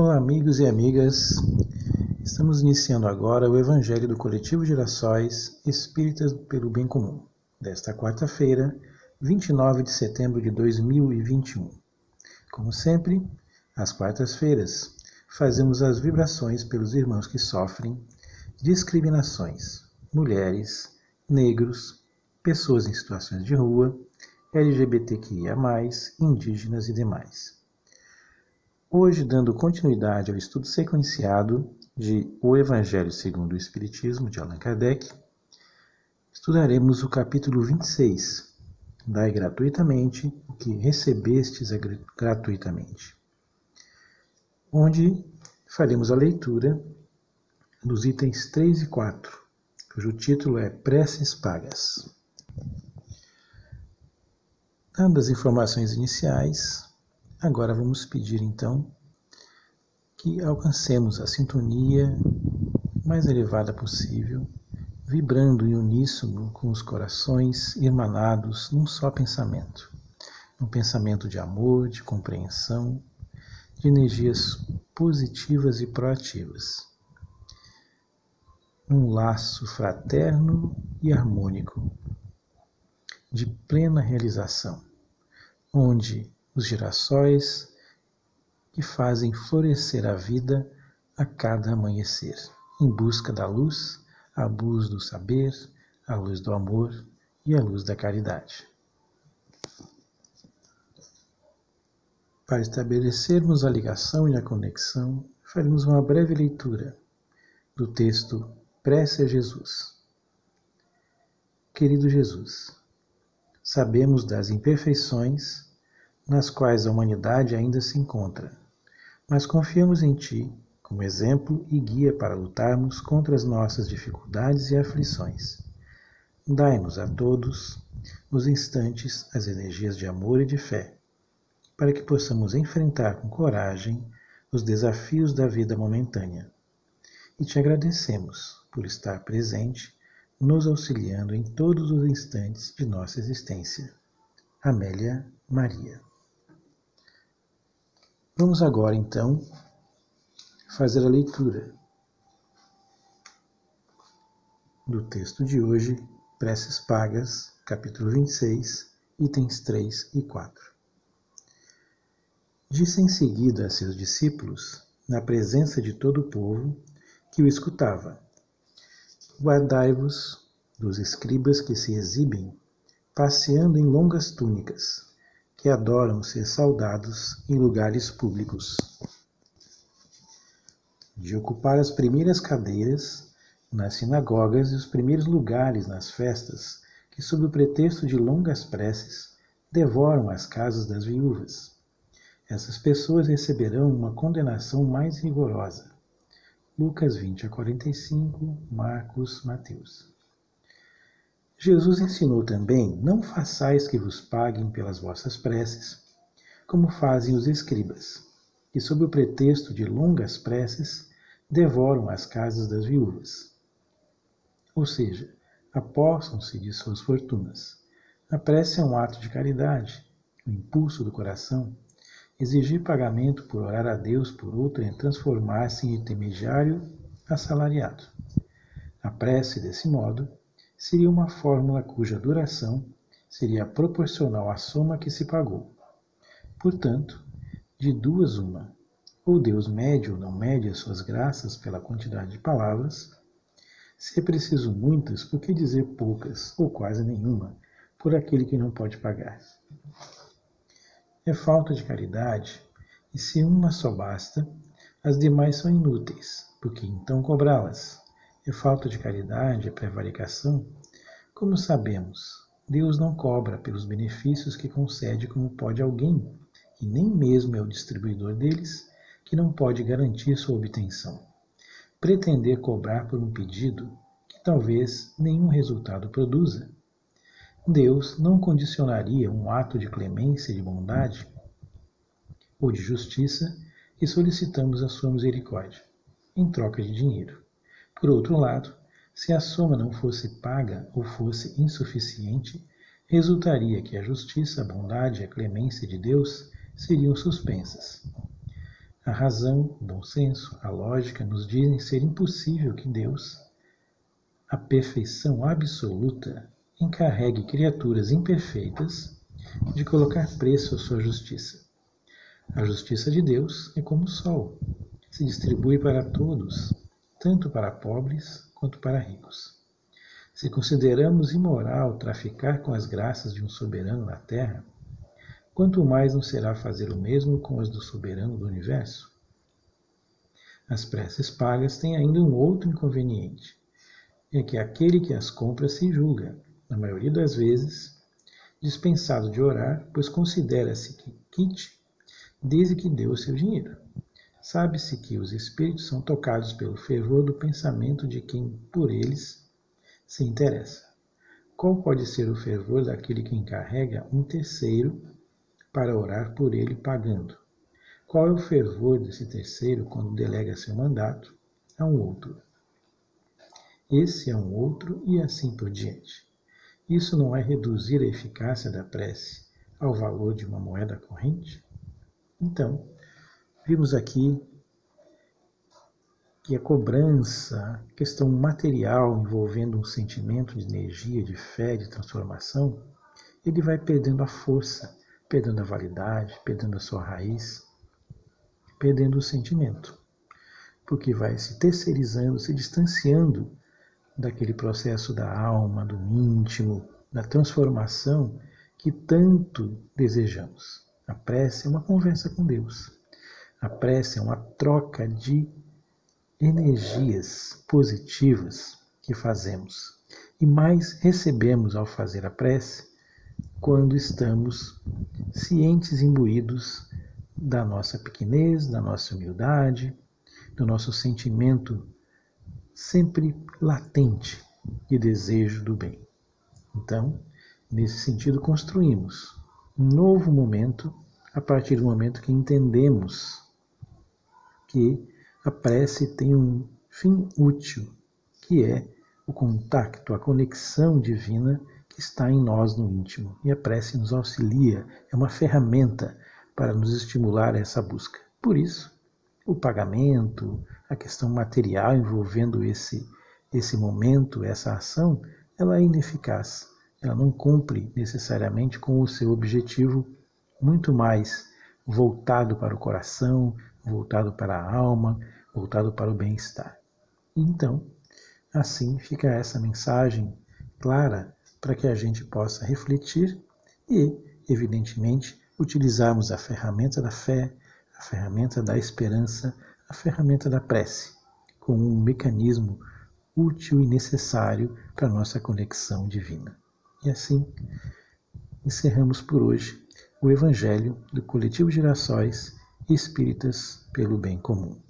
Olá, amigos e amigas. Estamos iniciando agora o Evangelho do Coletivo Girassóis Espíritas pelo Bem Comum, desta quarta-feira, 29 de setembro de 2021. Como sempre, às quartas-feiras, fazemos as vibrações pelos irmãos que sofrem discriminações, mulheres, negros, pessoas em situações de rua, LGBTQIA, indígenas e demais. Hoje, dando continuidade ao estudo sequenciado de O Evangelho segundo o Espiritismo, de Allan Kardec, estudaremos o capítulo 26, Dai gratuitamente o que recebestes gratuitamente, onde faremos a leitura dos itens 3 e 4, cujo título é Preces Pagas. Dando as informações iniciais, agora vamos pedir então que alcancemos a sintonia mais elevada possível, vibrando em uníssono com os corações irmanados num só pensamento, um pensamento de amor, de compreensão, de energias positivas e proativas. Um laço fraterno e harmônico, de plena realização onde os girassóis que fazem florescer a vida a cada amanhecer, em busca da luz, a luz do saber, a luz do amor e a luz da caridade. Para estabelecermos a ligação e a conexão, faremos uma breve leitura do texto Prece a Jesus. Querido Jesus, sabemos das imperfeições nas quais a humanidade ainda se encontra, mas confiamos em Ti como exemplo e guia para lutarmos contra as nossas dificuldades e aflições. Dai-nos a todos os instantes as energias de amor e de fé, para que possamos enfrentar com coragem os desafios da vida momentânea. E te agradecemos por estar presente nos auxiliando em todos os instantes de nossa existência. Amélia Maria. Vamos agora, então, fazer a leitura do texto de hoje, Preces Pagas, capítulo 26, itens 3 e 4. Disse em seguida a seus discípulos, na presença de todo o povo que o escutava: Guardai-vos dos escribas que se exibem, passeando em longas túnicas, que adoram ser saudados em lugares públicos. De ocupar as primeiras cadeiras nas sinagogas e os primeiros lugares nas festas, que, sob o pretexto de longas preces, devoram as casas das viúvas. Essas pessoas receberão uma condenação mais rigorosa Lucas 20 a 45, Marcos, Mateus. Jesus ensinou também: Não façais que vos paguem pelas vossas preces, como fazem os escribas, que, sob o pretexto de longas preces, devoram as casas das viúvas. Ou seja, apossam-se de suas fortunas. A prece é um ato de caridade, o um impulso do coração Exigir pagamento por orar a Deus por outro é transformar-se em intermediário assalariado. A prece, desse modo, seria uma fórmula cuja duração seria proporcional à soma que se pagou. Portanto, de duas uma, ou Deus mede ou não mede as suas graças pela quantidade de palavras, se é preciso muitas, por que dizer poucas, ou quase nenhuma, por aquele que não pode pagar? é falta de caridade, e se uma só basta, as demais são inúteis, porque então cobrá-las? É falta de caridade, é prevaricação? Como sabemos, Deus não cobra pelos benefícios que concede como pode alguém, e nem mesmo é o distribuidor deles que não pode garantir sua obtenção. Pretender cobrar por um pedido que talvez nenhum resultado produza Deus não condicionaria um ato de clemência e de bondade ou de justiça que solicitamos a sua misericórdia, em troca de dinheiro. Por outro lado, se a soma não fosse paga ou fosse insuficiente, resultaria que a justiça, a bondade e a clemência de Deus seriam suspensas. A razão, o bom senso, a lógica nos dizem ser impossível que Deus, a perfeição absoluta, encarregue criaturas imperfeitas de colocar preço à sua justiça. A justiça de Deus é como o sol, se distribui para todos, tanto para pobres quanto para ricos. Se consideramos imoral traficar com as graças de um soberano na terra, quanto mais não será fazer o mesmo com as do soberano do universo? As preces pagas têm ainda um outro inconveniente. É que aquele que as compra se julga, na maioria das vezes, dispensado de orar, pois considera-se que quite desde que deu o seu dinheiro. Sabe-se que os espíritos são tocados pelo fervor do pensamento de quem por eles se interessa. Qual pode ser o fervor daquele que encarrega um terceiro para orar por ele pagando? Qual é o fervor desse terceiro quando delega seu mandato a um outro? Esse é um outro e assim por diante. Isso não é reduzir a eficácia da prece ao valor de uma moeda corrente? Então, vimos aqui que a cobrança, questão material envolvendo um sentimento de energia, de fé, de transformação, ele vai perdendo a força, perdendo a validade, perdendo a sua raiz, perdendo o sentimento, porque vai se terceirizando, se distanciando daquele processo da alma, do íntimo, da transformação que tanto desejamos. A prece é uma conversa com Deus. A prece é uma troca de energias positivas que fazemos e mais recebemos ao fazer a prece quando estamos cientes, imbuídos da nossa pequenez, da nossa humildade, do nosso sentimento sempre latente de desejo do bem. Então, nesse sentido, construímos um novo momento a partir do momento que entendemos que a prece tem um fim útil, que é o contato, a conexão divina que está em nós no íntimo. E a prece nos auxilia, é uma ferramenta para nos estimular a essa busca. Por isso, o pagamento, a questão material envolvendo esse, esse momento, essa ação, ela é ineficaz. Ela não cumpre necessariamente com o seu objetivo muito mais voltado para o coração, voltado para a alma, voltado para o bem-estar. Então, assim fica essa mensagem clara para que a gente possa refletir e, evidentemente, utilizarmos a ferramenta da fé, a ferramenta da esperança, a ferramenta da prece, como um mecanismo útil e necessário para nossa conexão divina. E assim, encerramos por hoje o Evangelho do Coletivo Girassóis Espíritas pelo Bem Comum.